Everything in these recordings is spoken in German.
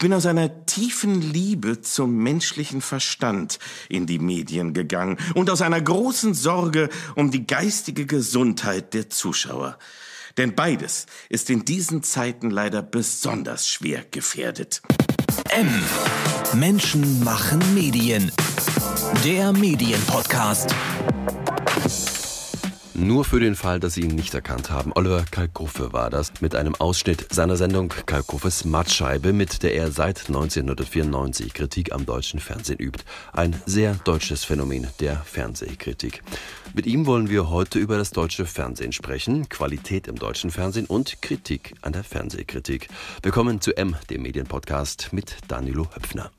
bin aus einer tiefen Liebe zum menschlichen Verstand in die Medien gegangen und aus einer großen Sorge um die geistige Gesundheit der Zuschauer. Denn beides ist in diesen Zeiten leider besonders schwer gefährdet. M. Menschen machen Medien. Der Medienpodcast. Nur für den Fall, dass Sie ihn nicht erkannt haben. Oliver Kalkofe war das mit einem Ausschnitt seiner Sendung Kalkofes Mattscheibe, mit der er seit 1994 Kritik am deutschen Fernsehen übt. Ein sehr deutsches Phänomen der Fernsehkritik. Mit ihm wollen wir heute über das deutsche Fernsehen sprechen, Qualität im deutschen Fernsehen und Kritik an der Fernsehkritik. Willkommen zu M, dem Medienpodcast mit Danilo Höpfner.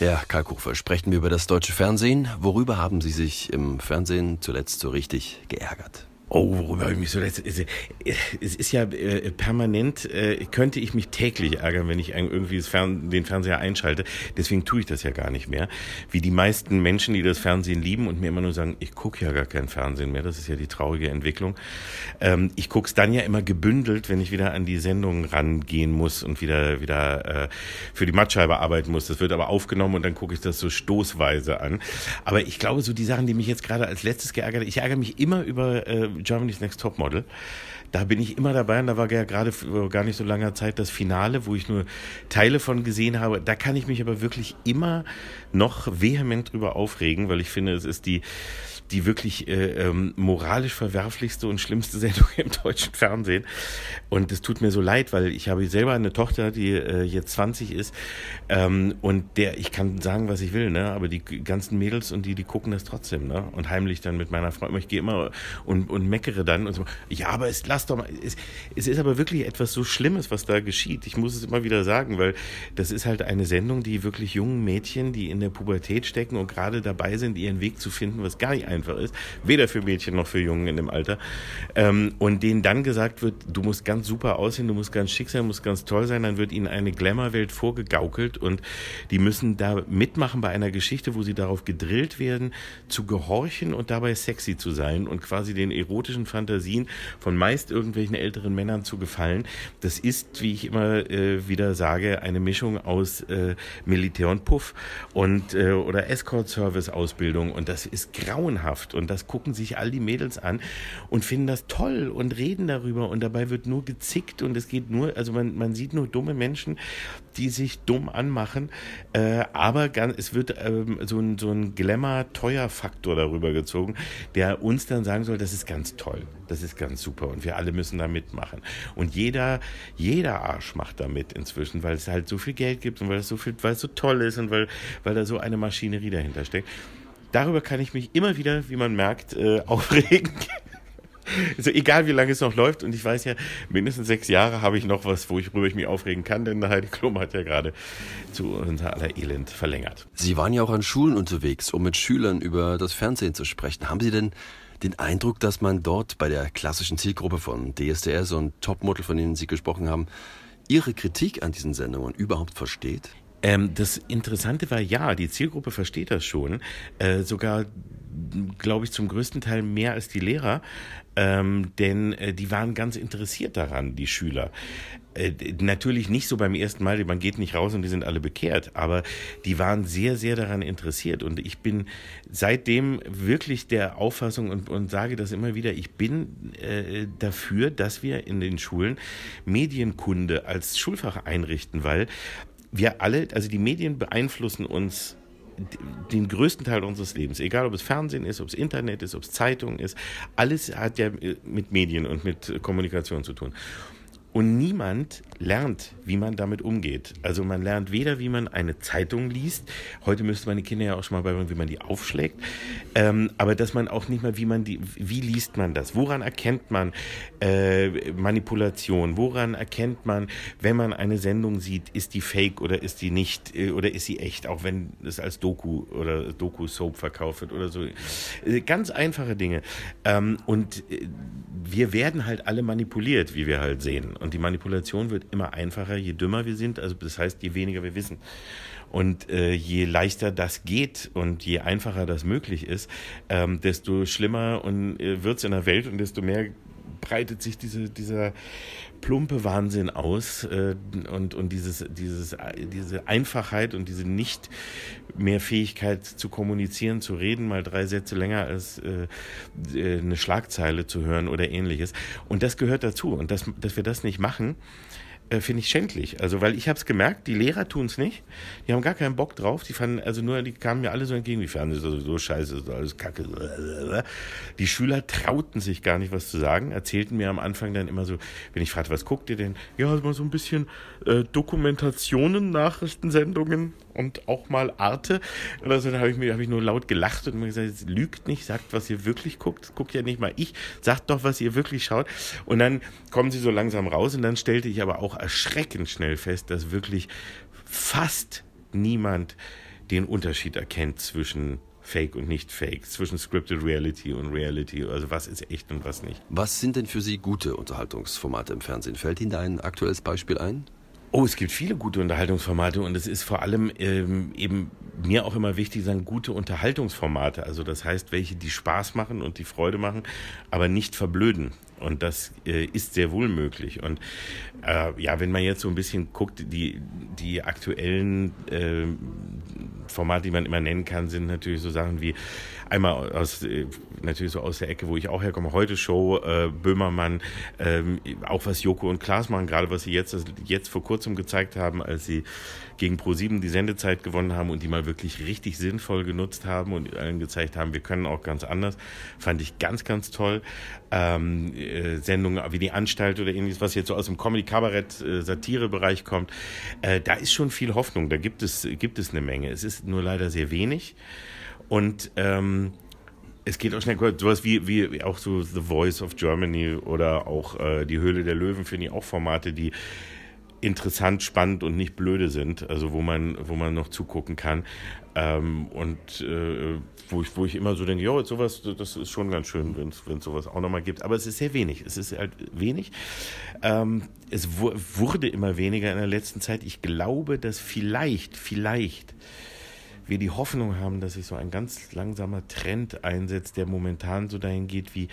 Herr Kalkofer, sprechen wir über das deutsche Fernsehen. Worüber haben Sie sich im Fernsehen zuletzt so richtig geärgert? Oh, worüber habe ich mich so letzte. Es ist ja äh, permanent, äh, könnte ich mich täglich ärgern, wenn ich irgendwie Fern den Fernseher einschalte. Deswegen tue ich das ja gar nicht mehr. Wie die meisten Menschen, die das Fernsehen lieben und mir immer nur sagen, ich gucke ja gar kein Fernsehen mehr. Das ist ja die traurige Entwicklung. Ähm, ich gucke es dann ja immer gebündelt, wenn ich wieder an die Sendung rangehen muss und wieder, wieder äh, für die Mattscheibe arbeiten muss. Das wird aber aufgenommen und dann gucke ich das so stoßweise an. Aber ich glaube, so die Sachen, die mich jetzt gerade als letztes geärgert, ich ärgere mich immer über äh, Germany's Next Topmodel. Da bin ich immer dabei und da war ja gerade gar nicht so langer Zeit das Finale, wo ich nur Teile von gesehen habe. Da kann ich mich aber wirklich immer noch vehement drüber aufregen, weil ich finde, es ist die die wirklich äh, ähm, moralisch verwerflichste und schlimmste Sendung im deutschen Fernsehen. Und es tut mir so leid, weil ich habe selber eine Tochter, die äh, jetzt 20 ist. Ähm, und der, ich kann sagen, was ich will, ne? Aber die ganzen Mädels und die, die gucken das trotzdem, ne? Und heimlich dann mit meiner Frau. Ich gehe immer und, und meckere dann und so. Ja, aber es lass doch mal. Es, es ist aber wirklich etwas so Schlimmes, was da geschieht. Ich muss es immer wieder sagen, weil das ist halt eine Sendung, die wirklich jungen Mädchen, die in der Pubertät stecken und gerade dabei sind, ihren Weg zu finden, was gar nicht einfach einfach ist, weder für Mädchen noch für Jungen in dem Alter. Ähm, und denen dann gesagt wird, du musst ganz super aussehen, du musst ganz schick sein, musst ganz toll sein, dann wird ihnen eine Glamour-Welt vorgegaukelt und die müssen da mitmachen bei einer Geschichte, wo sie darauf gedrillt werden, zu gehorchen und dabei sexy zu sein und quasi den erotischen Fantasien von meist irgendwelchen älteren Männern zu gefallen. Das ist, wie ich immer äh, wieder sage, eine Mischung aus äh, Militär und Puff und äh, oder Escort-Service-Ausbildung und das ist grauenhaft traumhaft und das gucken sich all die Mädels an und finden das toll und reden darüber. Und dabei wird nur gezickt und es geht nur, also man, man sieht nur dumme Menschen, die sich dumm anmachen, äh, aber ganz, es wird ähm, so ein, so ein Glamour-Teuer-Faktor darüber gezogen, der uns dann sagen soll, das ist ganz toll, das ist ganz super und wir alle müssen da mitmachen. Und jeder, jeder Arsch macht da mit inzwischen, weil es halt so viel Geld gibt und weil es so viel, weil es so toll ist und weil, weil da so eine Maschinerie dahinter steckt darüber kann ich mich immer wieder, wie man merkt, äh, aufregen. Also egal wie lange es noch läuft und ich weiß ja, mindestens sechs Jahre habe ich noch was, wo ich, worüber ich mich aufregen kann, denn Heidi Klum hat ja gerade zu unser aller Elend verlängert. Sie waren ja auch an Schulen unterwegs, um mit Schülern über das Fernsehen zu sprechen. Haben Sie denn den Eindruck, dass man dort bei der klassischen Zielgruppe von DSDS und Topmodel, von denen Sie gesprochen haben, Ihre Kritik an diesen Sendungen überhaupt versteht? Ähm, das Interessante war, ja, die Zielgruppe versteht das schon. Äh, sogar, glaube ich, zum größten Teil mehr als die Lehrer. Ähm, denn äh, die waren ganz interessiert daran, die Schüler. Äh, natürlich nicht so beim ersten Mal, man geht nicht raus und die sind alle bekehrt, aber die waren sehr, sehr daran interessiert. Und ich bin seitdem wirklich der Auffassung und, und sage das immer wieder, ich bin äh, dafür, dass wir in den Schulen Medienkunde als Schulfach einrichten, weil wir alle, also die Medien beeinflussen uns den größten Teil unseres Lebens, egal ob es Fernsehen ist, ob es Internet ist, ob es Zeitung ist, alles hat ja mit Medien und mit Kommunikation zu tun. Und niemand lernt, wie man damit umgeht. Also man lernt weder, wie man eine Zeitung liest. Heute müsste man die Kinder ja auch schon mal beibringen, wie man die aufschlägt. Ähm, aber dass man auch nicht mal, wie man die, wie liest man das? Woran erkennt man äh, Manipulation? Woran erkennt man, wenn man eine Sendung sieht, ist die fake oder ist die nicht äh, oder ist sie echt? Auch wenn es als Doku oder Doku-Soap verkauft wird oder so. Äh, ganz einfache Dinge. Ähm, und äh, wir werden halt alle manipuliert, wie wir halt sehen. Und die Manipulation wird immer einfacher, je dümmer wir sind. Also das heißt, je weniger wir wissen. Und äh, je leichter das geht und je einfacher das möglich ist, ähm, desto schlimmer und äh, wird's in der Welt und desto mehr breitet sich diese, dieser plumpe Wahnsinn aus äh, und, und dieses, dieses, diese Einfachheit und diese nicht mehr Fähigkeit zu kommunizieren, zu reden, mal drei Sätze länger als äh, äh eine Schlagzeile zu hören oder ähnliches. Und das gehört dazu. Und dass, dass wir das nicht machen, äh, finde ich schändlich. Also, weil ich habe es gemerkt, die Lehrer tun es nicht. Die haben gar keinen Bock drauf. Die fanden, also nur, die kamen mir alle so entgegen, wie Fernsehen ist also so scheiße, ist alles kacke. Die Schüler trauten sich gar nicht, was zu sagen, erzählten mir am Anfang dann immer so, wenn ich fragte, was guckt ihr denn? Ja, mal so ein bisschen äh, Dokumentationen, Nachrichtensendungen und auch mal Arte. Oder so, da habe ich, hab ich nur laut gelacht und mir gesagt, lügt nicht, sagt, was ihr wirklich guckt. Guckt ja nicht mal ich, sagt doch, was ihr wirklich schaut. Und dann kommen sie so langsam raus und dann stellte ich aber auch erschreckend schnell fest, dass wirklich fast niemand den Unterschied erkennt zwischen Fake und nicht Fake, zwischen Scripted Reality und Reality. Also was ist echt und was nicht. Was sind denn für Sie gute Unterhaltungsformate im Fernsehen? Fällt Ihnen da ein aktuelles Beispiel ein? Oh, es gibt viele gute Unterhaltungsformate und es ist vor allem ähm, eben mir auch immer wichtig, sagen gute Unterhaltungsformate. Also das heißt, welche, die Spaß machen und die Freude machen, aber nicht verblöden. Und das äh, ist sehr wohl möglich. Und äh, ja, wenn man jetzt so ein bisschen guckt, die, die aktuellen äh, Formate, die man immer nennen kann, sind natürlich so Sachen wie einmal aus äh, natürlich so aus der Ecke, wo ich auch herkomme, heute Show, äh, Böhmermann, ähm, auch was Joko und Klaas machen, gerade was sie jetzt, jetzt vor kurzem gezeigt haben, als sie gegen Pro7 die Sendezeit gewonnen haben und die mal wirklich richtig sinnvoll genutzt haben und allen gezeigt haben, wir können auch ganz anders, fand ich ganz, ganz toll. Ähm, äh, Sendungen wie die Anstalt oder ähnliches, was jetzt so aus dem Comedy-Kabarett-Satire-Bereich kommt, äh, da ist schon viel Hoffnung, da gibt es, gibt es eine Menge. Es nur leider sehr wenig. Und ähm, es geht auch schnell, sowas wie, wie auch so The Voice of Germany oder auch äh, Die Höhle der Löwen finde ich auch Formate, die interessant, spannend und nicht blöde sind, also wo man, wo man noch zugucken kann. Ähm, und äh, wo, ich, wo ich immer so denke, ja, sowas, das ist schon ganz schön, wenn es sowas auch nochmal gibt. Aber es ist sehr wenig. Es ist halt wenig. Ähm, es wurde immer weniger in der letzten Zeit. Ich glaube, dass vielleicht, vielleicht wir die Hoffnung haben, dass sich so ein ganz langsamer Trend einsetzt, der momentan so dahin geht wie,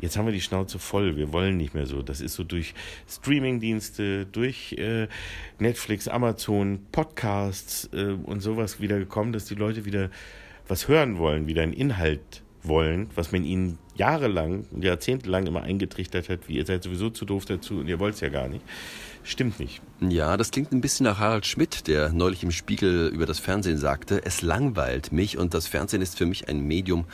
jetzt haben wir die Schnauze voll, wir wollen nicht mehr so. Das ist so durch Streamingdienste, durch äh, Netflix, Amazon, Podcasts äh, und sowas wieder gekommen, dass die Leute wieder was hören wollen, wieder einen Inhalt wollen, was man ihnen jahrelang, jahrzehntelang immer eingetrichtert hat, wie ihr seid sowieso zu doof dazu und ihr wollt es ja gar nicht stimmt nicht. Ja, das klingt ein bisschen nach Harald Schmidt, der neulich im Spiegel über das Fernsehen sagte, es langweilt mich und das Fernsehen ist für mich ein Medium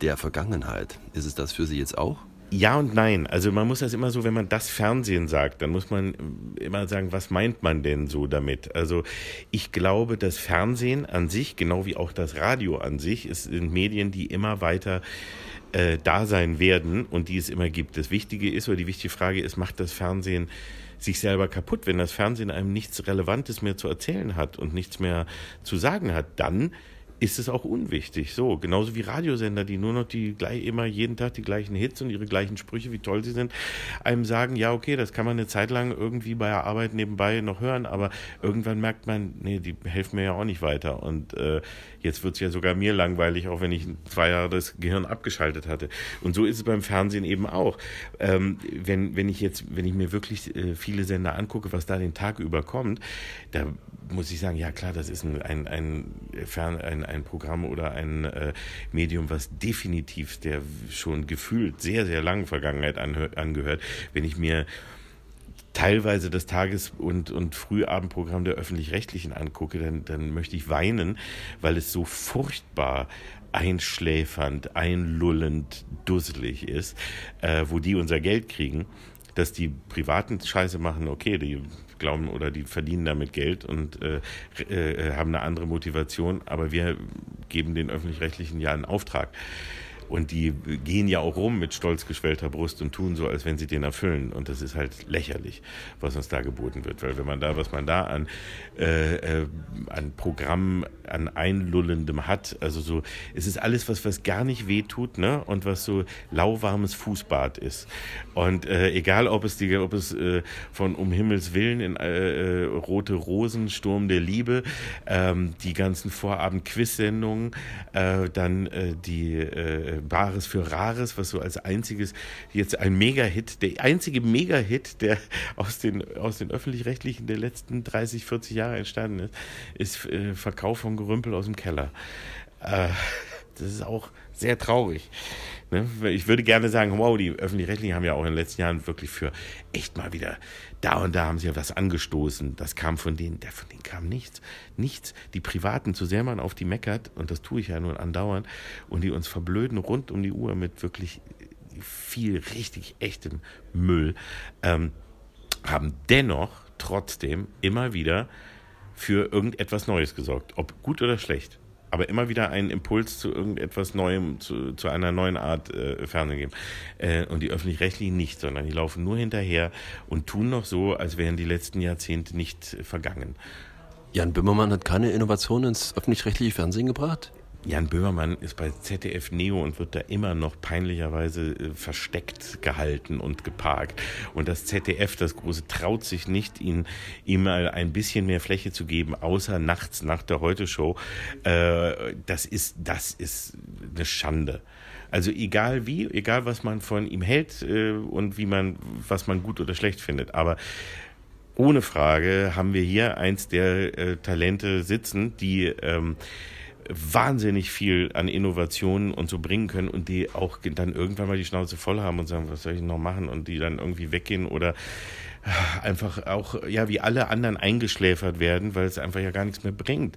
der Vergangenheit. Ist es das für Sie jetzt auch? Ja und nein. Also man muss das immer so, wenn man das Fernsehen sagt, dann muss man immer sagen, was meint man denn so damit? Also ich glaube, das Fernsehen an sich, genau wie auch das Radio an sich, sind Medien, die immer weiter äh, da sein werden und die es immer gibt. Das Wichtige ist, oder die wichtige Frage ist, macht das Fernsehen sich selber kaputt. Wenn das Fernsehen einem nichts Relevantes mehr zu erzählen hat und nichts mehr zu sagen hat, dann ist es auch unwichtig. So, genauso wie Radiosender, die nur noch die gleich immer jeden Tag die gleichen Hits und ihre gleichen Sprüche, wie toll sie sind, einem sagen, ja, okay, das kann man eine Zeit lang irgendwie bei der Arbeit nebenbei noch hören, aber irgendwann merkt man, nee, die helfen mir ja auch nicht weiter. Und äh, jetzt wird es ja sogar mir langweilig, auch wenn ich zwei Jahre das Gehirn abgeschaltet hatte. Und so ist es beim Fernsehen eben auch. Ähm, wenn, wenn ich jetzt, wenn ich mir wirklich äh, viele Sender angucke, was da den Tag über kommt, da muss ich sagen, ja klar, das ist ein, ein, ein, Fern, ein, ein Programm oder ein äh, Medium, was definitiv der schon gefühlt sehr, sehr langen Vergangenheit angehört. Wenn ich mir teilweise das Tages- und, und Frühabendprogramm der öffentlich-rechtlichen angucke, dann, dann möchte ich weinen, weil es so furchtbar einschläfernd, einlullend, dusselig ist, äh, wo die unser Geld kriegen dass die privaten Scheiße machen, okay, die glauben oder die verdienen damit Geld und äh, äh, haben eine andere Motivation, aber wir geben den öffentlich-rechtlichen ja einen Auftrag. Und die gehen ja auch rum mit stolz geschwellter Brust und tun so, als wenn sie den erfüllen. Und das ist halt lächerlich, was uns da geboten wird. Weil wenn man da, was man da an, äh, äh, an Programmen, an Einlullendem hat, also so, es ist alles, was, was gar nicht wehtut, ne? Und was so lauwarmes Fußbad ist. Und äh, egal, ob es die, ob es äh, von Um Himmels Willen in äh, Rote Rosen, Sturm der Liebe, ähm, die ganzen Vorabend-Quiz-Sendungen, dann die äh, Bares für Rares, was so als einziges jetzt ein Mega-Hit, der einzige Mega-Hit, der aus den, aus den öffentlich-rechtlichen der letzten 30, 40 Jahre entstanden ist, ist äh, Verkauf von Gerümpel aus dem Keller. Äh, das ist auch sehr traurig. Ne? Ich würde gerne sagen, wow, die öffentlich-rechtlichen haben ja auch in den letzten Jahren wirklich für echt mal wieder da und da haben sie ja was angestoßen. Das kam von denen, der von denen kam nichts. Nichts. Die Privaten, zu sehr man auf die meckert, und das tue ich ja nun andauernd, und die uns verblöden rund um die Uhr mit wirklich viel richtig echtem Müll, ähm, haben dennoch trotzdem immer wieder für irgendetwas Neues gesorgt, ob gut oder schlecht aber immer wieder einen Impuls zu irgendetwas Neuem, zu, zu einer neuen Art äh, Fernsehen geben. Äh, und die öffentlich-rechtlichen nicht, sondern die laufen nur hinterher und tun noch so, als wären die letzten Jahrzehnte nicht vergangen. Jan Böhmermann hat keine Innovation ins öffentlich-rechtliche Fernsehen gebracht? Jan Böhmermann ist bei ZDF Neo und wird da immer noch peinlicherweise äh, versteckt gehalten und geparkt. Und das ZDF, das Große, traut sich nicht, ihn, ihm mal ein bisschen mehr Fläche zu geben, außer nachts nach der Heute-Show. Äh, das ist, das ist eine Schande. Also egal wie, egal was man von ihm hält äh, und wie man, was man gut oder schlecht findet. Aber ohne Frage haben wir hier eins der Talente sitzen, die ähm, wahnsinnig viel an Innovationen und so bringen können und die auch dann irgendwann mal die Schnauze voll haben und sagen, was soll ich noch machen und die dann irgendwie weggehen oder einfach auch, ja, wie alle anderen eingeschläfert werden, weil es einfach ja gar nichts mehr bringt.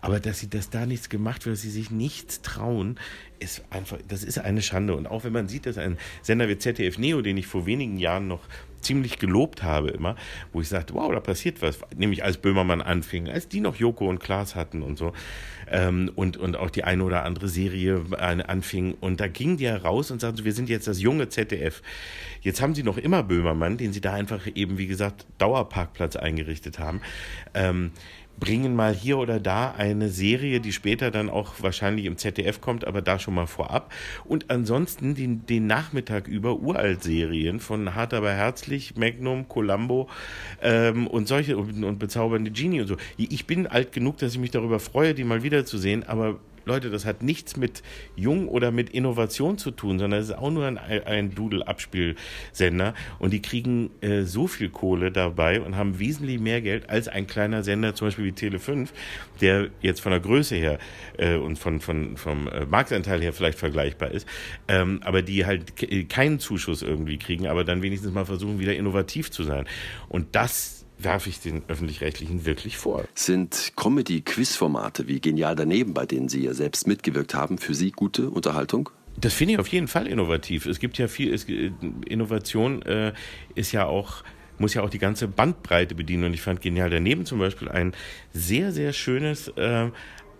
Aber dass sie das da nichts gemacht wird, dass sie sich nichts trauen, ist einfach, das ist eine Schande. Und auch wenn man sieht, dass ein Sender wie ZDF Neo, den ich vor wenigen Jahren noch ziemlich gelobt habe immer, wo ich sagte, wow, da passiert was, nämlich als Böhmermann anfing, als die noch Joko und Klaas hatten und so ähm, und, und auch die eine oder andere Serie anfing und da gingen die heraus und sagten, wir sind jetzt das junge ZDF. Jetzt haben sie noch immer Böhmermann, den sie da einfach eben, wie gesagt, Dauerparkplatz eingerichtet haben. Ähm, bringen mal hier oder da eine Serie, die später dann auch wahrscheinlich im ZDF kommt, aber da schon mal vorab. Und ansonsten den, den Nachmittag über Uralt-Serien von Hart aber herzlich, Magnum, Columbo ähm, und solche und, und bezaubernde Genie und so. Ich bin alt genug, dass ich mich darüber freue, die mal wiederzusehen, aber Leute, das hat nichts mit Jung oder mit Innovation zu tun, sondern es ist auch nur ein, ein Doodle-Abspielsender und die kriegen äh, so viel Kohle dabei und haben wesentlich mehr Geld als ein kleiner Sender, zum Beispiel wie Tele5, der jetzt von der Größe her äh, und von, von, vom äh, Marktanteil her vielleicht vergleichbar ist, ähm, aber die halt keinen Zuschuss irgendwie kriegen, aber dann wenigstens mal versuchen, wieder innovativ zu sein. Und das werfe ich den öffentlich-rechtlichen wirklich vor. Sind Comedy-Quiz-Formate wie Genial daneben, bei denen Sie ja selbst mitgewirkt haben, für Sie gute Unterhaltung? Das finde ich auf jeden Fall innovativ. Es gibt ja viel, es, Innovation äh, ist ja auch muss ja auch die ganze Bandbreite bedienen. Und ich fand genial daneben zum Beispiel ein sehr, sehr schönes, äh,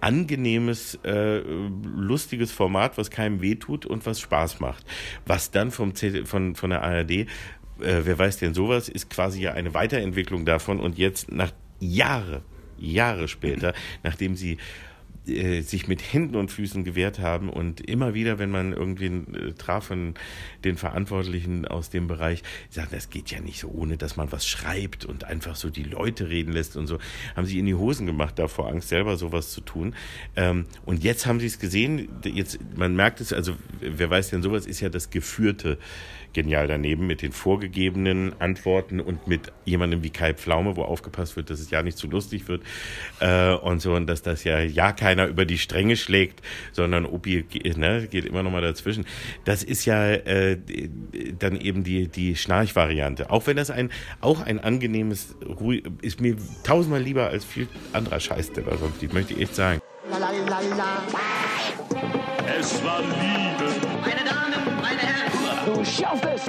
angenehmes, äh, lustiges Format, was keinem wehtut und was Spaß macht. Was dann vom C von, von der ARD äh, wer weiß denn sowas, ist quasi ja eine Weiterentwicklung davon und jetzt nach Jahre, Jahre später, nachdem sie äh, sich mit Händen und Füßen gewehrt haben und immer wieder, wenn man irgendwen äh, traf von den Verantwortlichen aus dem Bereich, sagt, das geht ja nicht so, ohne dass man was schreibt und einfach so die Leute reden lässt und so, haben sie in die Hosen gemacht, davor Angst, selber sowas zu tun. Ähm, und jetzt haben sie es gesehen, jetzt, man merkt es, also wer weiß denn sowas, ist ja das geführte genial daneben mit den vorgegebenen Antworten und mit jemandem wie Kai Pflaume, wo aufgepasst wird, dass es ja nicht zu lustig wird äh, und so und dass das ja ja keiner über die Stränge schlägt, sondern Opi ne, geht immer noch mal dazwischen. Das ist ja äh, dann eben die die Schnarch-Variante. Auch wenn das ein auch ein angenehmes ruhig ist mir tausendmal lieber als viel anderer Scheiß, der da sonst liegt, möchte ich echt sagen. Es war Liebe. Schaffst es.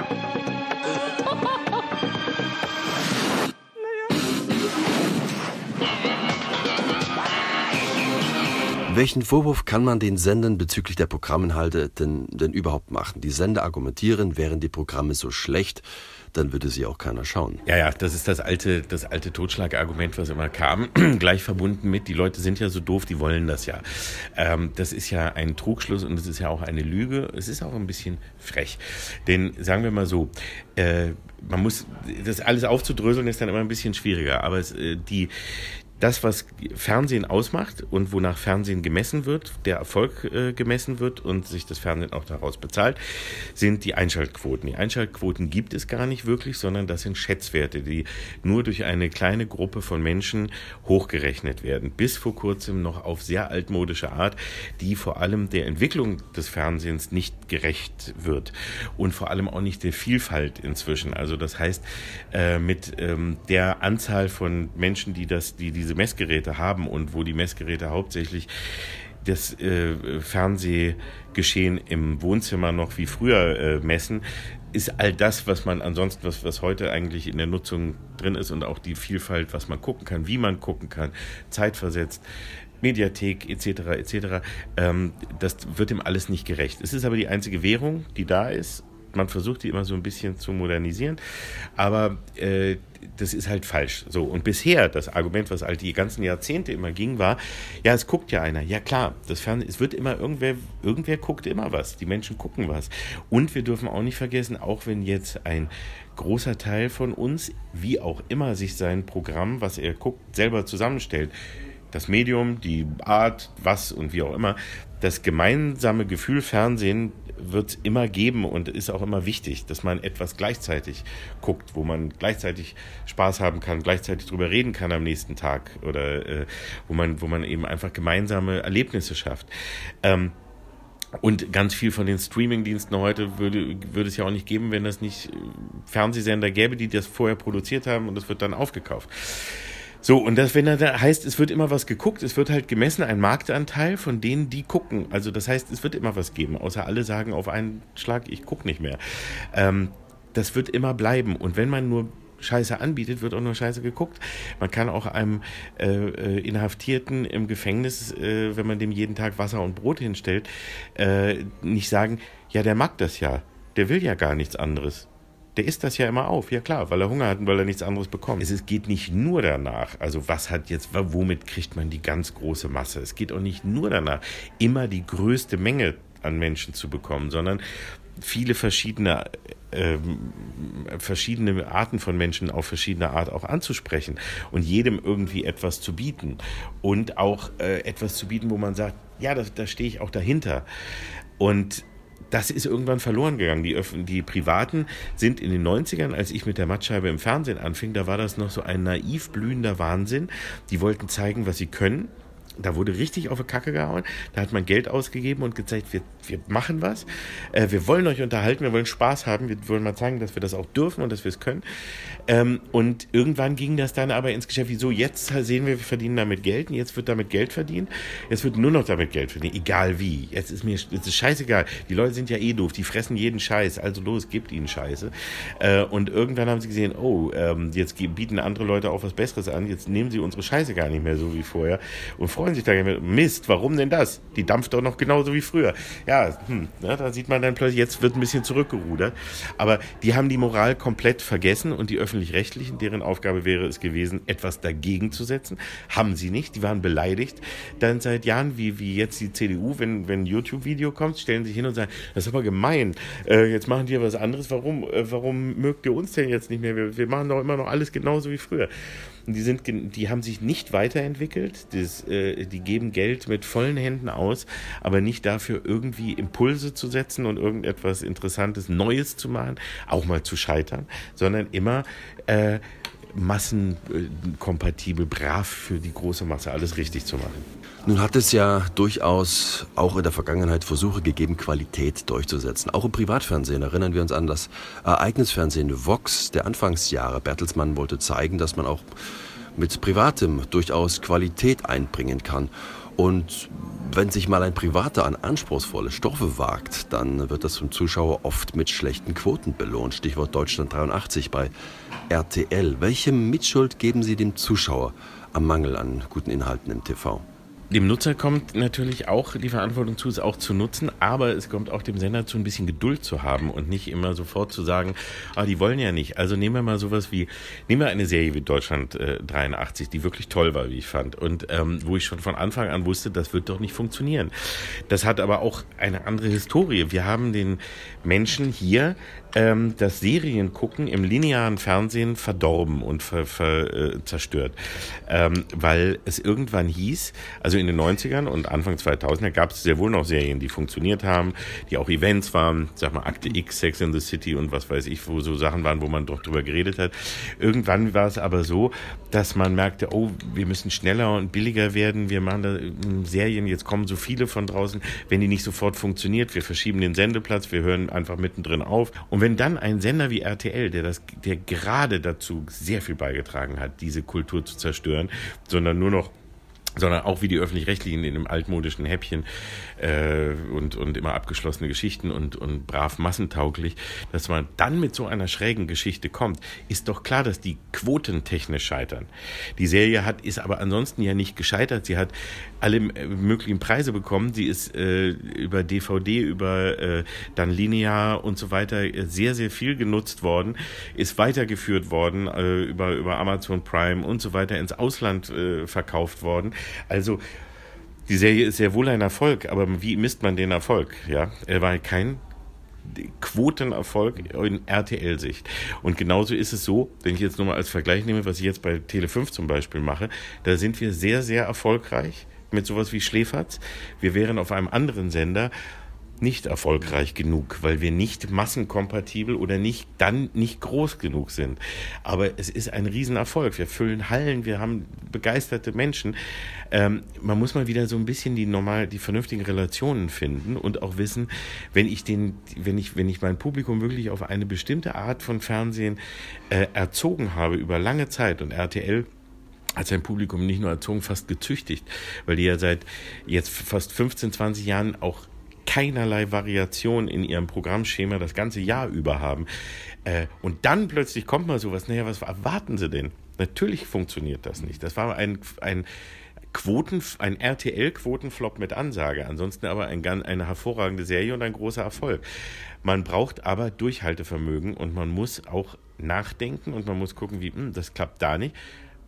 Welchen Vorwurf kann man den Sendern bezüglich der Programminhalte denn, denn überhaupt machen? Die Sender argumentieren, wären die Programme so schlecht, dann würde sie auch keiner schauen. Ja, ja, das ist das alte, das alte Totschlagargument, was immer kam, gleich verbunden mit, die Leute sind ja so doof, die wollen das ja. Ähm, das ist ja ein Trugschluss und es ist ja auch eine Lüge. Es ist auch ein bisschen frech. Denn sagen wir mal so, äh, man muss, das alles aufzudröseln ist dann immer ein bisschen schwieriger, aber es, äh, die, das, was Fernsehen ausmacht und wonach Fernsehen gemessen wird, der Erfolg äh, gemessen wird und sich das Fernsehen auch daraus bezahlt, sind die Einschaltquoten. Die Einschaltquoten gibt es gar nicht wirklich, sondern das sind Schätzwerte, die nur durch eine kleine Gruppe von Menschen hochgerechnet werden. Bis vor kurzem noch auf sehr altmodische Art, die vor allem der Entwicklung des Fernsehens nicht gerecht wird und vor allem auch nicht der Vielfalt inzwischen. Also das heißt, äh, mit ähm, der Anzahl von Menschen, die das, die diese Messgeräte haben und wo die Messgeräte hauptsächlich das äh, Fernsehgeschehen im Wohnzimmer noch wie früher äh, messen, ist all das, was man ansonsten, was, was heute eigentlich in der Nutzung drin ist und auch die Vielfalt, was man gucken kann, wie man gucken kann, zeitversetzt, Mediathek etc. etc. Ähm, das wird dem alles nicht gerecht. Es ist aber die einzige Währung, die da ist. Man versucht die immer so ein bisschen zu modernisieren, aber äh, das ist halt falsch. So und bisher das Argument, was halt die ganzen Jahrzehnte immer ging, war, ja, es guckt ja einer. Ja klar, das Fernsehen, es wird immer irgendwer, irgendwer guckt immer was. Die Menschen gucken was. Und wir dürfen auch nicht vergessen, auch wenn jetzt ein großer Teil von uns, wie auch immer, sich sein Programm, was er guckt, selber zusammenstellt das Medium, die Art, was und wie auch immer, das gemeinsame Gefühl Fernsehen wird immer geben und ist auch immer wichtig, dass man etwas gleichzeitig guckt, wo man gleichzeitig Spaß haben kann, gleichzeitig drüber reden kann am nächsten Tag oder äh, wo man, wo man eben einfach gemeinsame Erlebnisse schafft. Ähm, und ganz viel von den Streamingdiensten heute würde, würde es ja auch nicht geben, wenn es nicht äh, Fernsehsender gäbe, die das vorher produziert haben und das wird dann aufgekauft. So, und das, wenn da heißt, es wird immer was geguckt, es wird halt gemessen, ein Marktanteil von denen, die gucken. Also das heißt, es wird immer was geben, außer alle sagen auf einen Schlag, ich gucke nicht mehr. Ähm, das wird immer bleiben. Und wenn man nur Scheiße anbietet, wird auch nur Scheiße geguckt. Man kann auch einem äh, äh, Inhaftierten im Gefängnis, äh, wenn man dem jeden Tag Wasser und Brot hinstellt, äh, nicht sagen, ja, der mag das ja. Der will ja gar nichts anderes der isst das ja immer auf, ja klar, weil er Hunger hat und weil er nichts anderes bekommt. Es geht nicht nur danach, also was hat jetzt, womit kriegt man die ganz große Masse? Es geht auch nicht nur danach, immer die größte Menge an Menschen zu bekommen, sondern viele verschiedene äh, verschiedene Arten von Menschen auf verschiedene Art auch anzusprechen und jedem irgendwie etwas zu bieten und auch äh, etwas zu bieten, wo man sagt, ja, da, da stehe ich auch dahinter. Und das ist irgendwann verloren gegangen. Die, die Privaten sind in den 90ern, als ich mit der Mattscheibe im Fernsehen anfing, da war das noch so ein naiv blühender Wahnsinn. Die wollten zeigen, was sie können. Da wurde richtig auf die Kacke gehauen. Da hat man Geld ausgegeben und gezeigt, wir, wir machen was. Äh, wir wollen euch unterhalten, wir wollen Spaß haben, wir wollen mal zeigen, dass wir das auch dürfen und dass wir es können. Ähm, und irgendwann ging das dann aber ins Geschäft, wieso jetzt sehen wir, wir verdienen damit Geld und jetzt wird damit Geld verdient. Jetzt wird nur noch damit Geld verdient, egal wie. Jetzt ist mir, es ist scheißegal. Die Leute sind ja eh doof, die fressen jeden Scheiß, also los, gibt ihnen Scheiße. Äh, und irgendwann haben sie gesehen, oh, ähm, jetzt bieten andere Leute auch was Besseres an, jetzt nehmen sie unsere Scheiße gar nicht mehr so wie vorher und freuen sich da Mist, warum denn das? Die dampft doch noch genauso wie früher. Ja, hm, ja, da sieht man dann plötzlich, jetzt wird ein bisschen zurückgerudert. Aber die haben die Moral komplett vergessen und die öffentlich-rechtlichen, deren Aufgabe wäre es gewesen, etwas dagegen zu setzen, haben sie nicht. Die waren beleidigt. Dann seit Jahren, wie, wie jetzt die CDU, wenn, ein YouTube-Video kommt, stellen sich hin und sagen, das ist aber gemein. Äh, jetzt machen die was anderes. Warum, äh, warum mögt ihr uns denn jetzt nicht mehr? Wir, wir machen doch immer noch alles genauso wie früher. Die, sind, die haben sich nicht weiterentwickelt. Das, äh, die geben Geld mit vollen Händen aus, aber nicht dafür, irgendwie Impulse zu setzen und irgendetwas Interessantes, Neues zu machen, auch mal zu scheitern, sondern immer äh, massenkompatibel, brav für die große Masse alles richtig zu machen. Nun hat es ja durchaus auch in der Vergangenheit Versuche gegeben, Qualität durchzusetzen. Auch im Privatfernsehen erinnern wir uns an das Ereignisfernsehen Vox der Anfangsjahre. Bertelsmann wollte zeigen, dass man auch mit Privatem durchaus Qualität einbringen kann. Und wenn sich mal ein Privater an anspruchsvolle Stoffe wagt, dann wird das vom Zuschauer oft mit schlechten Quoten belohnt. Stichwort Deutschland 83 bei RTL. Welche Mitschuld geben Sie dem Zuschauer am Mangel an guten Inhalten im TV? Dem Nutzer kommt natürlich auch die Verantwortung zu, es auch zu nutzen, aber es kommt auch dem Sender zu, ein bisschen Geduld zu haben und nicht immer sofort zu sagen, ah, die wollen ja nicht. Also nehmen wir mal sowas wie, nehmen wir eine Serie wie Deutschland äh, 83, die wirklich toll war, wie ich fand, und ähm, wo ich schon von Anfang an wusste, das wird doch nicht funktionieren. Das hat aber auch eine andere Historie. Wir haben den Menschen hier ähm, das Seriengucken im linearen Fernsehen verdorben und ver, ver, äh, zerstört. Ähm, weil es irgendwann hieß, also in den 90ern und Anfang 2000er gab es sehr wohl noch Serien, die funktioniert haben, die auch Events waren, sag mal Akte X, Sex in the City und was weiß ich, wo so Sachen waren, wo man doch drüber geredet hat. Irgendwann war es aber so, dass man merkte, oh, wir müssen schneller und billiger werden, wir machen da ähm, Serien, jetzt kommen so viele von draußen, wenn die nicht sofort funktioniert, wir verschieben den Sendeplatz, wir hören einfach mittendrin auf und wenn dann ein Sender wie RTL, der das, der gerade dazu sehr viel beigetragen hat, diese Kultur zu zerstören, sondern nur noch sondern auch wie die öffentlich-rechtlichen in dem altmodischen Häppchen äh, und, und immer abgeschlossene Geschichten und, und brav massentauglich, dass man dann mit so einer schrägen Geschichte kommt, ist doch klar, dass die Quoten technisch scheitern. Die Serie hat, ist aber ansonsten ja nicht gescheitert. Sie hat alle äh, möglichen Preise bekommen. Sie ist äh, über DVD, über äh, dann linear und so weiter sehr, sehr viel genutzt worden, ist weitergeführt worden äh, über, über Amazon Prime und so weiter ins Ausland äh, verkauft worden. Also die Serie ist sehr wohl ein Erfolg, aber wie misst man den Erfolg? Ja, er war kein Quotenerfolg in RTL-Sicht. Und genauso ist es so, wenn ich jetzt nur mal als Vergleich nehme, was ich jetzt bei Tele5 zum Beispiel mache, da sind wir sehr, sehr erfolgreich mit sowas wie Schläferz. Wir wären auf einem anderen Sender nicht erfolgreich genug, weil wir nicht massenkompatibel oder nicht dann nicht groß genug sind. Aber es ist ein Riesenerfolg. Wir füllen Hallen, wir haben begeisterte Menschen. Ähm, man muss mal wieder so ein bisschen die normal, die vernünftigen Relationen finden und auch wissen, wenn ich den, wenn ich, wenn ich mein Publikum wirklich auf eine bestimmte Art von Fernsehen äh, erzogen habe über lange Zeit und RTL hat sein Publikum nicht nur erzogen, fast gezüchtigt, weil die ja seit jetzt fast 15, 20 Jahren auch keinerlei Variation in ihrem Programmschema das ganze Jahr über haben. Äh, und dann plötzlich kommt mal sowas, naja, was erwarten Sie denn? Natürlich funktioniert das nicht. Das war ein, ein Quoten, ein RTL-Quotenflop mit Ansage. Ansonsten aber ein, eine hervorragende Serie und ein großer Erfolg. Man braucht aber Durchhaltevermögen und man muss auch nachdenken und man muss gucken, wie, hm, das klappt da nicht.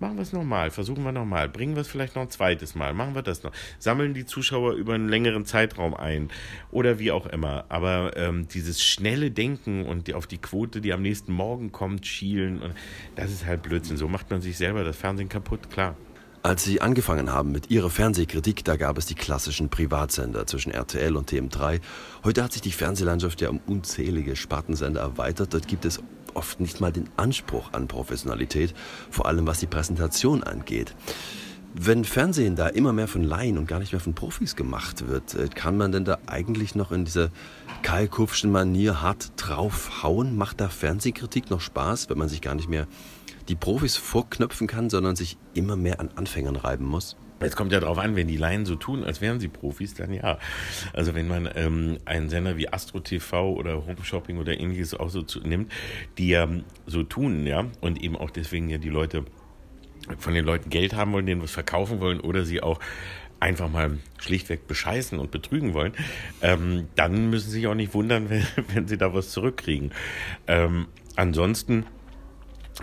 Machen wir es nochmal, versuchen wir nochmal, bringen wir es vielleicht noch ein zweites Mal, machen wir das noch, sammeln die Zuschauer über einen längeren Zeitraum ein oder wie auch immer. Aber ähm, dieses schnelle Denken und die, auf die Quote, die am nächsten Morgen kommt, schielen, das ist halt Blödsinn. So macht man sich selber das Fernsehen kaputt, klar. Als Sie angefangen haben mit Ihrer Fernsehkritik, da gab es die klassischen Privatsender zwischen RTL und TM3. Heute hat sich die Fernsehlandschaft ja um unzählige Spartensender erweitert. Dort gibt es oft nicht mal den Anspruch an Professionalität, vor allem was die Präsentation angeht. Wenn Fernsehen da immer mehr von Laien und gar nicht mehr von Profis gemacht wird, äh, kann man denn da eigentlich noch in dieser Kalkufschen Manier hart draufhauen? Macht da Fernsehkritik noch Spaß, wenn man sich gar nicht mehr die Profis vorknöpfen kann, sondern sich immer mehr an Anfängern reiben muss? Es kommt ja darauf an, wenn die Laien so tun, als wären sie Profis, dann ja. Also wenn man ähm, einen Sender wie Astro TV oder Home Shopping oder ähnliches auch so zu, nimmt, die ja so tun, ja, und eben auch deswegen ja die Leute von den Leuten Geld haben wollen, denen was verkaufen wollen oder sie auch einfach mal schlichtweg bescheißen und betrügen wollen, ähm, dann müssen sie sich auch nicht wundern, wenn, wenn sie da was zurückkriegen. Ähm, ansonsten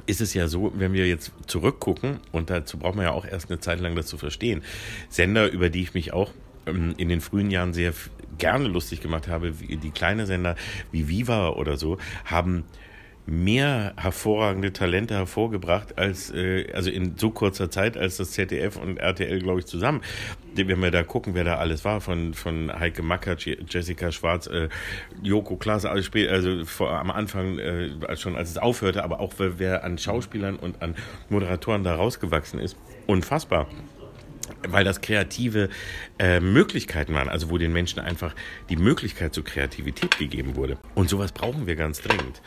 ist es ja so, wenn wir jetzt zurückgucken, und dazu braucht man ja auch erst eine Zeit lang das zu verstehen, Sender, über die ich mich auch ähm, in den frühen Jahren sehr gerne lustig gemacht habe, die kleine Sender wie Viva oder so, haben mehr hervorragende Talente hervorgebracht als äh, also in so kurzer Zeit als das ZDF und RTL glaube ich zusammen. Wenn wir da gucken, wer da alles war von von Heike Macker, Jessica Schwarz, äh, Joko Klaas, alles spät, also vor, am Anfang äh, schon als es aufhörte, aber auch wer, wer an Schauspielern und an Moderatoren da rausgewachsen ist, unfassbar weil das kreative äh, Möglichkeiten waren, also wo den Menschen einfach die Möglichkeit zur Kreativität gegeben wurde. Und sowas brauchen wir ganz dringend.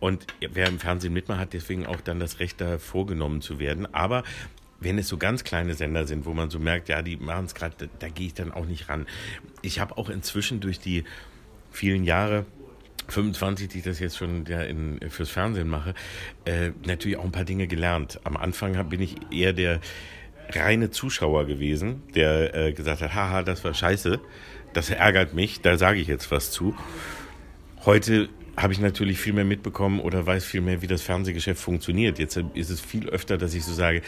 Und wer im Fernsehen mitmacht, hat deswegen auch dann das Recht, da vorgenommen zu werden. Aber wenn es so ganz kleine Sender sind, wo man so merkt, ja, die machen es gerade, da, da gehe ich dann auch nicht ran. Ich habe auch inzwischen durch die vielen Jahre 25, die ich das jetzt schon ja, in, fürs Fernsehen mache, äh, natürlich auch ein paar Dinge gelernt. Am Anfang bin ich eher der reine Zuschauer gewesen, der äh, gesagt hat, haha, das war scheiße, das ärgert mich, da sage ich jetzt was zu. Heute habe ich natürlich viel mehr mitbekommen oder weiß viel mehr, wie das Fernsehgeschäft funktioniert. Jetzt ist es viel öfter, dass ich so sage,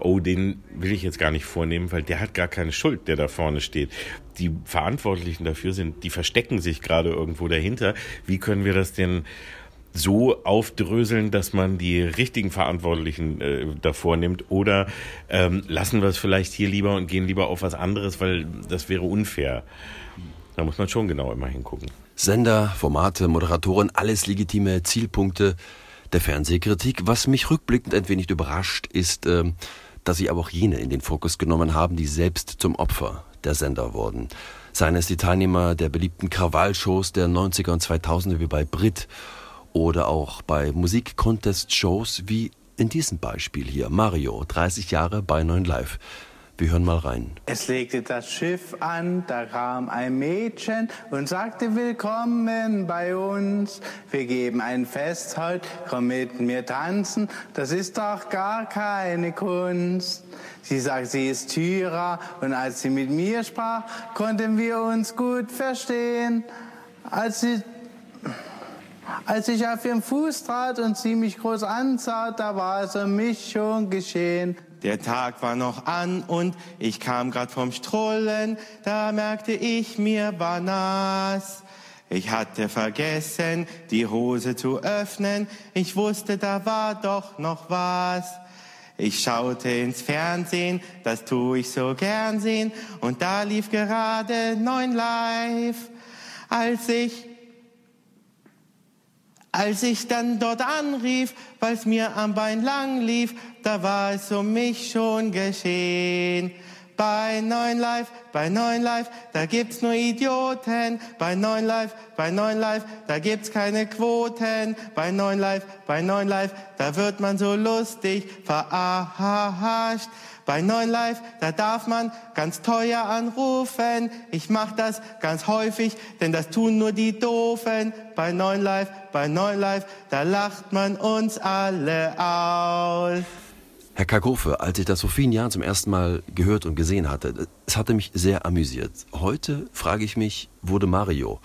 oh, den will ich jetzt gar nicht vornehmen, weil der hat gar keine Schuld, der da vorne steht. Die Verantwortlichen dafür sind, die verstecken sich gerade irgendwo dahinter. Wie können wir das denn so aufdröseln, dass man die richtigen Verantwortlichen äh, davor nimmt oder ähm, lassen wir es vielleicht hier lieber und gehen lieber auf was anderes, weil das wäre unfair. Da muss man schon genau immer hingucken. Sender, Formate, Moderatoren, alles legitime Zielpunkte der Fernsehkritik. Was mich rückblickend ein wenig überrascht, ist, äh, dass sie aber auch jene in den Fokus genommen haben, die selbst zum Opfer der Sender wurden. Seien es die Teilnehmer der beliebten Krawallshows der 90er und 2000er wie bei Brit oder auch bei Musik-Contest-Shows wie in diesem Beispiel hier. Mario, 30 Jahre bei 9 Live. Wir hören mal rein. Es legte das Schiff an, da kam ein Mädchen und sagte Willkommen bei uns. Wir geben ein Fest heute, komm mit mir tanzen, das ist doch gar keine Kunst. Sie sagt, sie ist Tyra und als sie mit mir sprach, konnten wir uns gut verstehen. Als sie als ich auf ihren Fuß trat und sie mich groß ansah, da war es um mich schon geschehen. Der Tag war noch an und ich kam grad vom Strollen, da merkte ich, mir war nass. Ich hatte vergessen, die Hose zu öffnen, ich wusste, da war doch noch was. Ich schaute ins Fernsehen, das tu ich so gern sehen, und da lief gerade neun live. Als ich als ich dann dort anrief, weil's mir am Bein lang lief, da war es um mich schon geschehen. Bei neun Live, bei neun Live, da gibt's nur Idioten. Bei neun Live, bei neun Live, da gibt's keine Quoten. Bei neun Live, bei neun Live, da wird man so lustig verarscht. Bei 9 Live, da darf man ganz teuer anrufen. Ich mach das ganz häufig, denn das tun nur die Doofen. Bei 9 Live, bei 9 Live, da lacht man uns alle aus. Herr Kakofe, als ich das vor vielen Jahren zum ersten Mal gehört und gesehen hatte, es hatte mich sehr amüsiert. Heute frage ich mich, wurde Mario,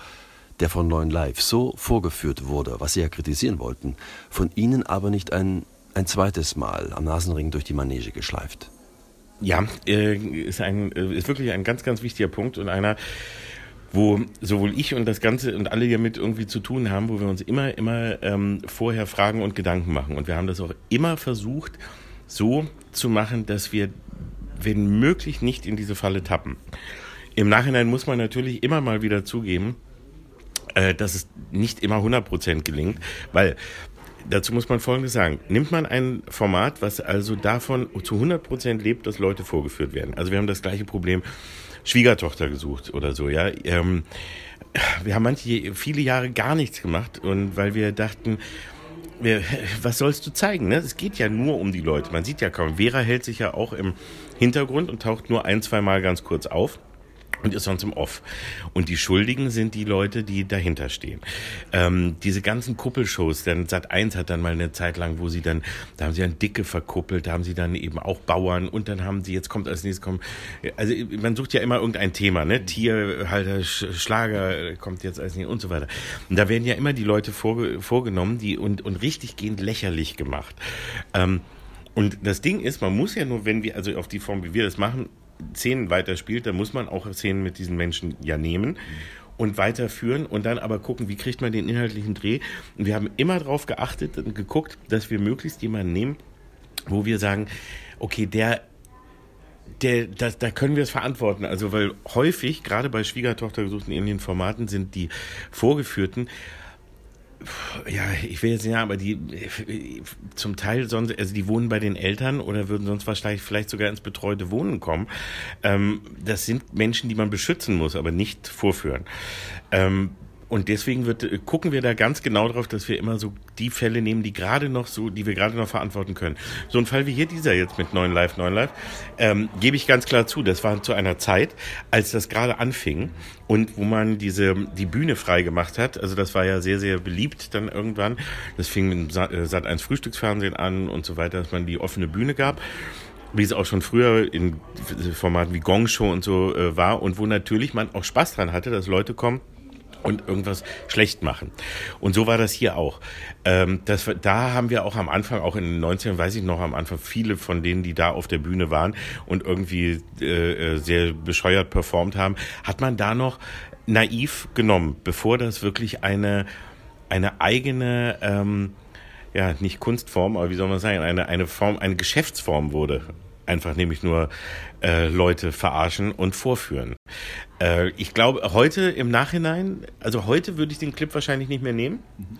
der von 9 Live so vorgeführt wurde, was Sie ja kritisieren wollten, von Ihnen aber nicht ein, ein zweites Mal am Nasenring durch die Manege geschleift? Ja, äh, ist, ein, äh, ist wirklich ein ganz, ganz wichtiger Punkt und einer, wo sowohl ich und das Ganze und alle hiermit irgendwie zu tun haben, wo wir uns immer, immer ähm, vorher Fragen und Gedanken machen. Und wir haben das auch immer versucht, so zu machen, dass wir, wenn möglich, nicht in diese Falle tappen. Im Nachhinein muss man natürlich immer mal wieder zugeben, äh, dass es nicht immer 100% gelingt, weil Dazu muss man Folgendes sagen. Nimmt man ein Format, was also davon zu 100 Prozent lebt, dass Leute vorgeführt werden. Also wir haben das gleiche Problem Schwiegertochter gesucht oder so, ja. Ähm, wir haben manche, viele Jahre gar nichts gemacht und weil wir dachten, was sollst du zeigen? Ne? Es geht ja nur um die Leute. Man sieht ja kaum. Vera hält sich ja auch im Hintergrund und taucht nur ein, zwei Mal ganz kurz auf und ist sonst im Off. Und die Schuldigen sind die Leute, die dahinter stehen. Ähm, diese ganzen Kuppelshows, denn Sat 1 hat dann mal eine Zeit lang, wo sie dann, da haben sie dann Dicke verkuppelt, da haben sie dann eben auch Bauern und dann haben sie, jetzt kommt als nächstes kommen, also man sucht ja immer irgendein Thema, ne? Tierhalter, Schlager kommt jetzt als nächstes und so weiter. Und da werden ja immer die Leute vorge vorgenommen, die und, und richtig gehend lächerlich gemacht. Ähm, und das Ding ist, man muss ja nur, wenn wir, also auf die Form, wie wir das machen, Szenen weiterspielt, dann muss man auch Szenen mit diesen Menschen ja nehmen und weiterführen und dann aber gucken, wie kriegt man den inhaltlichen Dreh. Und wir haben immer darauf geachtet und geguckt, dass wir möglichst jemanden nehmen, wo wir sagen, okay, der der, das, da können wir es verantworten. Also, weil häufig, gerade bei Schwiegertochter gesuchten in den Formaten, sind die Vorgeführten ja, ich will jetzt nicht aber die zum Teil sonst, also die wohnen bei den Eltern oder würden sonst wahrscheinlich vielleicht sogar ins betreute Wohnen kommen. Ähm, das sind Menschen, die man beschützen muss, aber nicht vorführen. Ähm, und deswegen wird, äh, gucken wir da ganz genau drauf, dass wir immer so die Fälle nehmen, die gerade noch so, die wir gerade noch verantworten können. So ein Fall wie hier dieser jetzt mit 9 Live, 9 Live, ähm, gebe ich ganz klar zu, das war zu einer Zeit, als das gerade anfing und wo man diese, die Bühne frei gemacht hat. Also das war ja sehr, sehr beliebt dann irgendwann. Das fing mit Sat 1 äh, Frühstücksfernsehen an und so weiter, dass man die offene Bühne gab. wie es auch schon früher in Formaten wie Gong Show und so äh, war und wo natürlich man auch Spaß dran hatte, dass Leute kommen und irgendwas schlecht machen. Und so war das hier auch. Ähm, das, da haben wir auch am Anfang, auch in den 90ern, weiß ich noch am Anfang, viele von denen, die da auf der Bühne waren und irgendwie äh, äh, sehr bescheuert performt haben, hat man da noch naiv genommen, bevor das wirklich eine, eine eigene, ähm, ja, nicht Kunstform, aber wie soll man sagen, eine, eine Form, eine Geschäftsform wurde einfach nämlich nur äh, Leute verarschen und vorführen. Äh, ich glaube, heute im Nachhinein, also heute würde ich den Clip wahrscheinlich nicht mehr nehmen, mhm.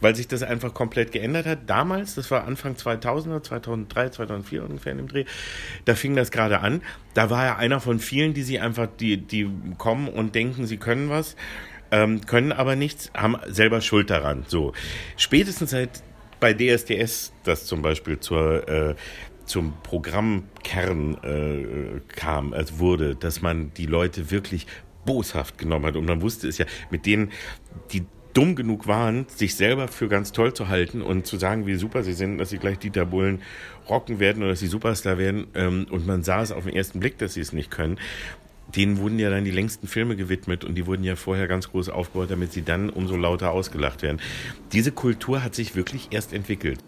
weil sich das einfach komplett geändert hat. Damals, das war Anfang 2000er, 2003, 2004 ungefähr in dem Dreh, da fing das gerade an. Da war er einer von vielen, die sie einfach, die, die kommen und denken, sie können was. Ähm, können aber nichts, haben selber Schuld daran. So. Spätestens seit bei DSDS, das zum Beispiel zur äh, zum Programmkern äh, kam, als wurde, dass man die Leute wirklich boshaft genommen hat. Und man wusste es ja, mit denen, die dumm genug waren, sich selber für ganz toll zu halten und zu sagen, wie super sie sind, dass sie gleich Dieter Bullen rocken werden oder dass sie Superstar werden. Ähm, und man sah es auf den ersten Blick, dass sie es nicht können. Denen wurden ja dann die längsten Filme gewidmet und die wurden ja vorher ganz groß aufgebaut, damit sie dann umso lauter ausgelacht werden. Diese Kultur hat sich wirklich erst entwickelt.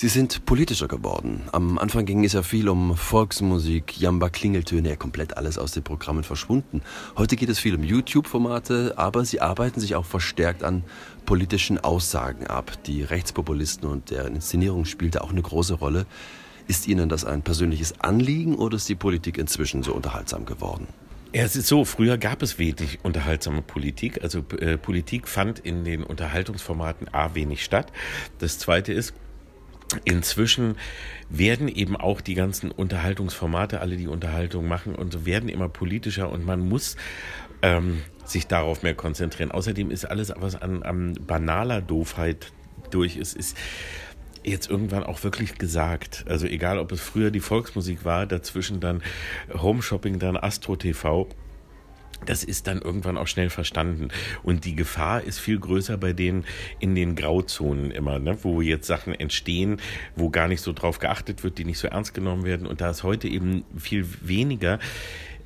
Sie sind politischer geworden. Am Anfang ging es ja viel um Volksmusik, Jamba, Klingeltöne, ja komplett alles aus den Programmen verschwunden. Heute geht es viel um YouTube-Formate, aber Sie arbeiten sich auch verstärkt an politischen Aussagen ab. Die Rechtspopulisten und deren Inszenierung spielte auch eine große Rolle. Ist Ihnen das ein persönliches Anliegen oder ist die Politik inzwischen so unterhaltsam geworden? Ja, es ist so, früher gab es wenig unterhaltsame Politik. Also äh, Politik fand in den Unterhaltungsformaten A wenig statt. Das Zweite ist, inzwischen werden eben auch die ganzen Unterhaltungsformate, alle die Unterhaltung machen und werden immer politischer und man muss ähm, sich darauf mehr konzentrieren. Außerdem ist alles, was an, an banaler Doofheit durch ist, ist jetzt irgendwann auch wirklich gesagt. Also egal, ob es früher die Volksmusik war, dazwischen dann Home Shopping, dann Astro TV das ist dann irgendwann auch schnell verstanden. Und die Gefahr ist viel größer bei denen in den Grauzonen immer, ne? wo jetzt Sachen entstehen, wo gar nicht so drauf geachtet wird, die nicht so ernst genommen werden. Und da es heute eben viel weniger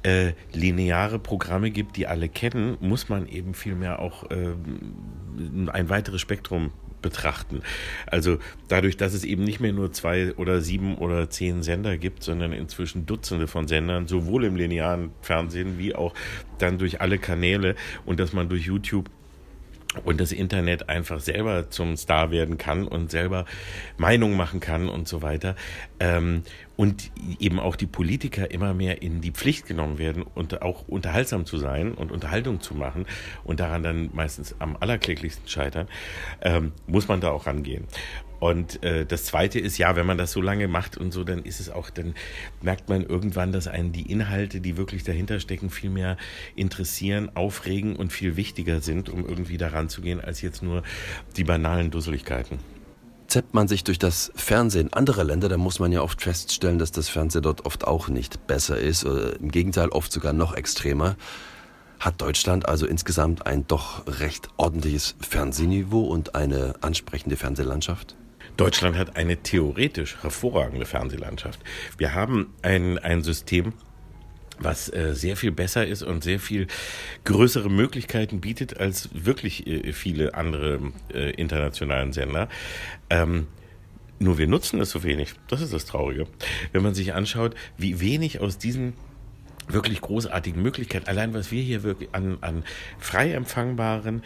äh, lineare Programme gibt, die alle kennen, muss man eben viel mehr auch äh, ein weiteres Spektrum betrachten. Also dadurch, dass es eben nicht mehr nur zwei oder sieben oder zehn Sender gibt, sondern inzwischen Dutzende von Sendern, sowohl im linearen Fernsehen wie auch dann durch alle Kanäle und dass man durch YouTube und das Internet einfach selber zum Star werden kann und selber Meinung machen kann und so weiter. Ähm, und eben auch die Politiker immer mehr in die Pflicht genommen werden und auch unterhaltsam zu sein und Unterhaltung zu machen und daran dann meistens am allerkläglichsten scheitern, ähm, muss man da auch rangehen. Und äh, das Zweite ist, ja, wenn man das so lange macht und so, dann ist es auch, dann merkt man irgendwann, dass einen die Inhalte, die wirklich dahinter stecken, viel mehr interessieren, aufregen und viel wichtiger sind, um irgendwie daran zu gehen, als jetzt nur die banalen Dusseligkeiten. Zeppt man sich durch das Fernsehen anderer Länder, dann muss man ja oft feststellen, dass das Fernsehen dort oft auch nicht besser ist, oder im Gegenteil oft sogar noch extremer. Hat Deutschland also insgesamt ein doch recht ordentliches Fernsehniveau und eine ansprechende Fernsehlandschaft? Deutschland hat eine theoretisch hervorragende Fernsehlandschaft. Wir haben ein, ein System, was äh, sehr viel besser ist und sehr viel größere Möglichkeiten bietet als wirklich äh, viele andere äh, internationalen Sender. Ähm, nur wir nutzen es so wenig. Das ist das Traurige. Wenn man sich anschaut, wie wenig aus diesen wirklich großartigen Möglichkeiten, allein was wir hier wirklich an, an frei empfangbaren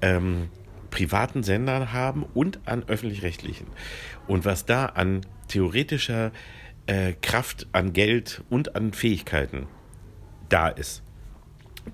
ähm, privaten Sendern haben und an öffentlich-rechtlichen. Und was da an theoretischer äh, Kraft, an Geld und an Fähigkeiten da ist,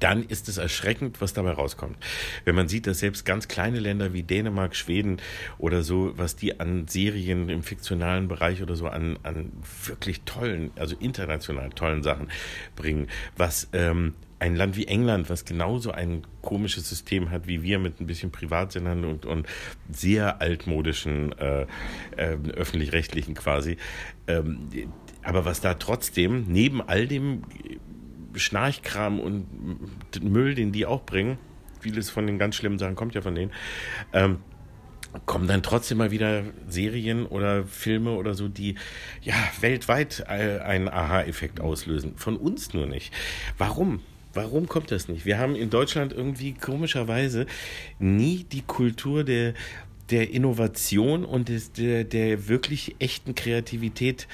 dann ist es erschreckend, was dabei rauskommt. Wenn man sieht, dass selbst ganz kleine Länder wie Dänemark, Schweden oder so, was die an Serien im fiktionalen Bereich oder so an, an wirklich tollen, also international tollen Sachen bringen, was ähm, ein Land wie England, was genauso ein komisches System hat wie wir mit ein bisschen Privatsendern und, und sehr altmodischen äh, äh, öffentlich-rechtlichen quasi. Ähm, aber was da trotzdem neben all dem Schnarchkram und Müll, den die auch bringen, vieles von den ganz schlimmen Sachen kommt ja von denen, ähm, kommen dann trotzdem mal wieder Serien oder Filme oder so, die ja weltweit einen Aha-Effekt auslösen. Von uns nur nicht. Warum? Warum kommt das nicht? Wir haben in Deutschland irgendwie komischerweise nie die Kultur der, der Innovation und des, der, der wirklich echten Kreativität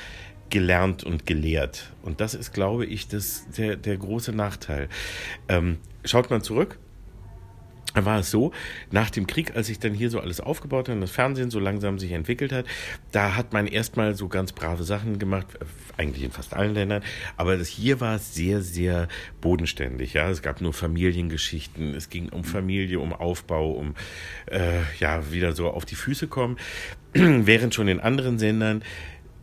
gelernt und gelehrt. Und das ist, glaube ich, das, der, der große Nachteil. Ähm, schaut man zurück, war es so, nach dem Krieg, als sich dann hier so alles aufgebaut hat und das Fernsehen so langsam sich entwickelt hat, da hat man erstmal so ganz brave Sachen gemacht, äh, eigentlich in fast allen Ländern, aber das hier war es sehr, sehr bodenständig. Ja, es gab nur Familiengeschichten, es ging um Familie, um Aufbau, um äh, ja wieder so auf die Füße kommen, während schon in anderen Sendern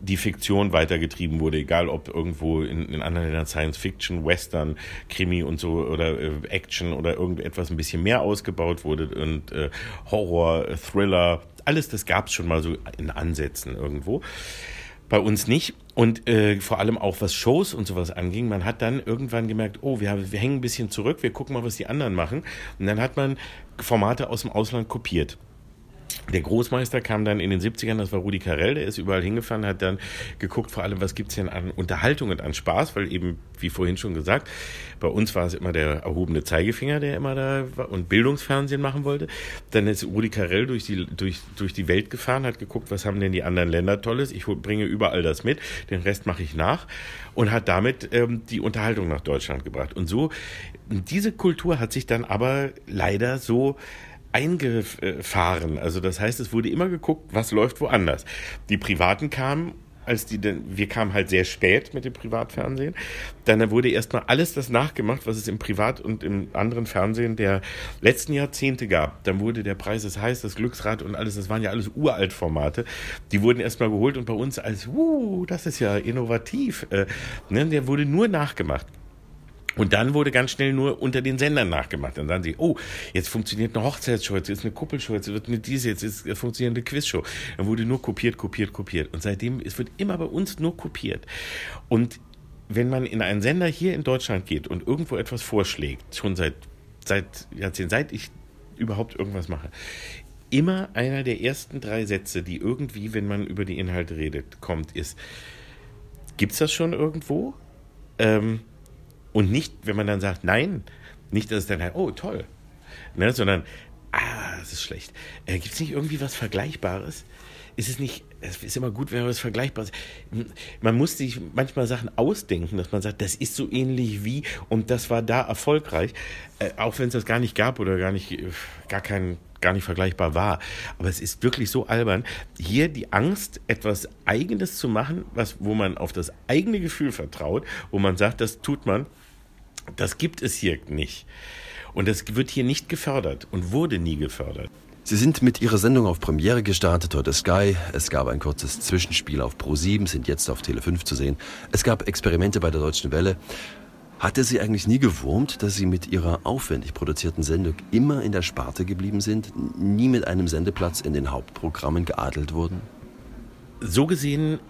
die Fiktion weitergetrieben wurde, egal ob irgendwo in, in anderen Ländern Science Fiction, Western, Krimi und so oder äh, Action oder irgendetwas ein bisschen mehr ausgebaut wurde und äh, Horror, Thriller, alles das gab es schon mal so in Ansätzen irgendwo. Bei uns nicht. Und äh, vor allem auch was Shows und sowas anging, man hat dann irgendwann gemerkt, oh, wir, wir hängen ein bisschen zurück, wir gucken mal, was die anderen machen. Und dann hat man Formate aus dem Ausland kopiert. Der Großmeister kam dann in den 70ern, das war Rudi Carell, der ist überall hingefahren, hat dann geguckt, vor allem, was gibt's denn an Unterhaltung und an Spaß, weil eben, wie vorhin schon gesagt, bei uns war es immer der erhobene Zeigefinger, der immer da war und Bildungsfernsehen machen wollte. Dann ist Rudi Carell durch die, durch, durch die Welt gefahren, hat geguckt, was haben denn die anderen Länder Tolles. Ich bringe überall das mit, den Rest mache ich nach und hat damit ähm, die Unterhaltung nach Deutschland gebracht. Und so, diese Kultur hat sich dann aber leider so eingefahren. Also das heißt, es wurde immer geguckt, was läuft woanders. Die Privaten kamen als die denn, wir kamen halt sehr spät mit dem Privatfernsehen. Dann wurde erstmal alles das nachgemacht, was es im Privat- und im anderen Fernsehen der letzten Jahrzehnte gab. Dann wurde der Preis ist heiß, das Glücksrad und alles, das waren ja alles uralt Formate. Die wurden erstmal geholt und bei uns als, uh, das ist ja innovativ. Äh, ne, der wurde nur nachgemacht. Und dann wurde ganz schnell nur unter den Sendern nachgemacht. Dann sagen sie, oh, jetzt funktioniert eine Hochzeitsshow, jetzt ist eine Kuppelshow, jetzt wird eine diese, jetzt ist eine funktionierende Quizshow. Dann wurde nur kopiert, kopiert, kopiert. Und seitdem, es wird immer bei uns nur kopiert. Und wenn man in einen Sender hier in Deutschland geht und irgendwo etwas vorschlägt, schon seit, seit Jahrzehnten, seit ich überhaupt irgendwas mache, immer einer der ersten drei Sätze, die irgendwie, wenn man über die Inhalte redet, kommt, ist, gibt's das schon irgendwo? Ähm, und nicht, wenn man dann sagt, nein, nicht, dass es dann halt, oh, toll, ne, sondern, ah, das ist schlecht. Äh, Gibt es nicht irgendwie was Vergleichbares? Ist es nicht, es ist immer gut, wenn man was Vergleichbares. Man muss sich manchmal Sachen ausdenken, dass man sagt, das ist so ähnlich wie und das war da erfolgreich, äh, auch wenn es das gar nicht gab oder gar nicht, gar kein, gar nicht vergleichbar war. Aber es ist wirklich so albern, hier die Angst, etwas Eigenes zu machen, was, wo man auf das eigene Gefühl vertraut, wo man sagt, das tut man das gibt es hier nicht. Und das wird hier nicht gefördert und wurde nie gefördert. Sie sind mit Ihrer Sendung auf Premiere gestartet, heute Sky. Es gab ein kurzes Zwischenspiel auf Pro7, sind jetzt auf Tele5 zu sehen. Es gab Experimente bei der Deutschen Welle. Hatte Sie eigentlich nie gewurmt, dass Sie mit Ihrer aufwendig produzierten Sendung immer in der Sparte geblieben sind, nie mit einem Sendeplatz in den Hauptprogrammen geadelt wurden? So gesehen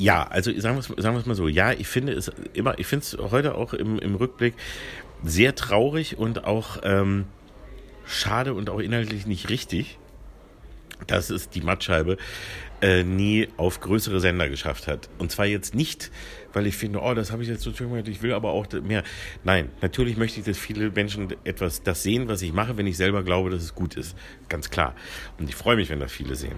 ja, also sagen wir es sagen wir's mal so. Ja, ich finde es immer, ich finde es heute auch im, im Rückblick sehr traurig und auch ähm, schade und auch inhaltlich nicht richtig, dass es die Mattscheibe äh, nie auf größere Sender geschafft hat. Und zwar jetzt nicht, weil ich finde, oh, das habe ich jetzt so schön gemacht, ich will aber auch mehr. Nein, natürlich möchte ich, dass viele Menschen etwas das sehen, was ich mache, wenn ich selber glaube, dass es gut ist. Ganz klar. Und ich freue mich, wenn das viele sehen.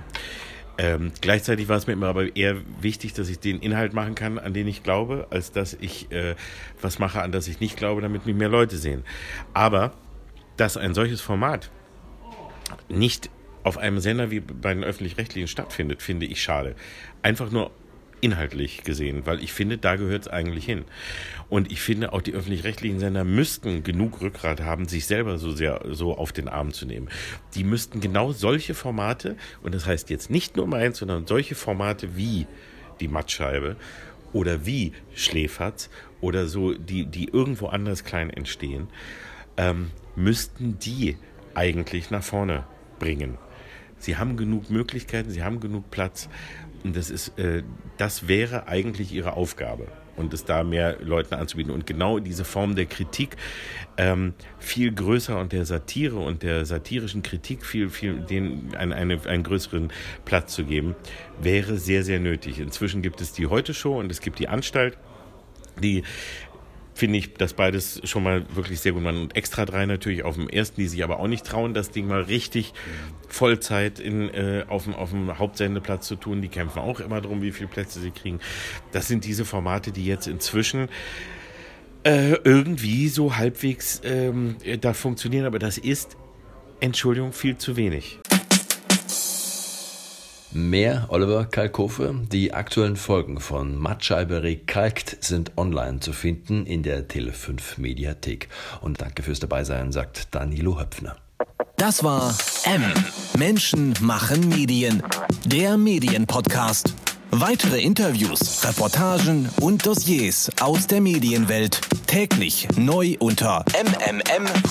Ähm, gleichzeitig war es mir immer aber eher wichtig, dass ich den Inhalt machen kann, an den ich glaube, als dass ich äh, was mache, an das ich nicht glaube, damit mich mehr Leute sehen. Aber dass ein solches Format nicht auf einem Sender wie bei den öffentlich-rechtlichen stattfindet, finde ich schade. Einfach nur inhaltlich gesehen, weil ich finde, da gehört es eigentlich hin. Und ich finde, auch die öffentlich-rechtlichen Sender müssten genug Rückgrat haben, sich selber so sehr so auf den Arm zu nehmen. Die müssten genau solche Formate, und das heißt jetzt nicht nur meins, sondern solche Formate wie die Mattscheibe oder wie Schläferz oder so, die, die irgendwo anders klein entstehen, ähm, müssten die eigentlich nach vorne bringen. Sie haben genug Möglichkeiten, sie haben genug Platz und das ist, äh, das wäre eigentlich ihre Aufgabe. und es da mehr Leuten anzubieten. Und genau diese Form der Kritik ähm, viel größer und der Satire und der satirischen Kritik viel, viel, den einen, eine, einen größeren Platz zu geben, wäre sehr, sehr nötig. Inzwischen gibt es die Heute-Show und es gibt die Anstalt, die finde ich das beides schon mal wirklich sehr gut. Und extra drei natürlich auf dem ersten, die sich aber auch nicht trauen, das Ding mal richtig Vollzeit in, äh, auf, dem, auf dem Hauptsendeplatz zu tun. Die kämpfen auch immer darum, wie viele Plätze sie kriegen. Das sind diese Formate, die jetzt inzwischen äh, irgendwie so halbwegs ähm, da funktionieren, aber das ist, Entschuldigung, viel zu wenig. Mehr Oliver Kalkofe. Die aktuellen Folgen von Mattscheibe Rekalkt sind online zu finden in der Tele5 Mediathek. Und danke fürs Dabeisein, sagt Danilo Höpfner. Das war M. Menschen machen Medien. Der Medienpodcast. Weitere Interviews, Reportagen und Dossiers aus der Medienwelt täglich neu unter mmm.verdi.de.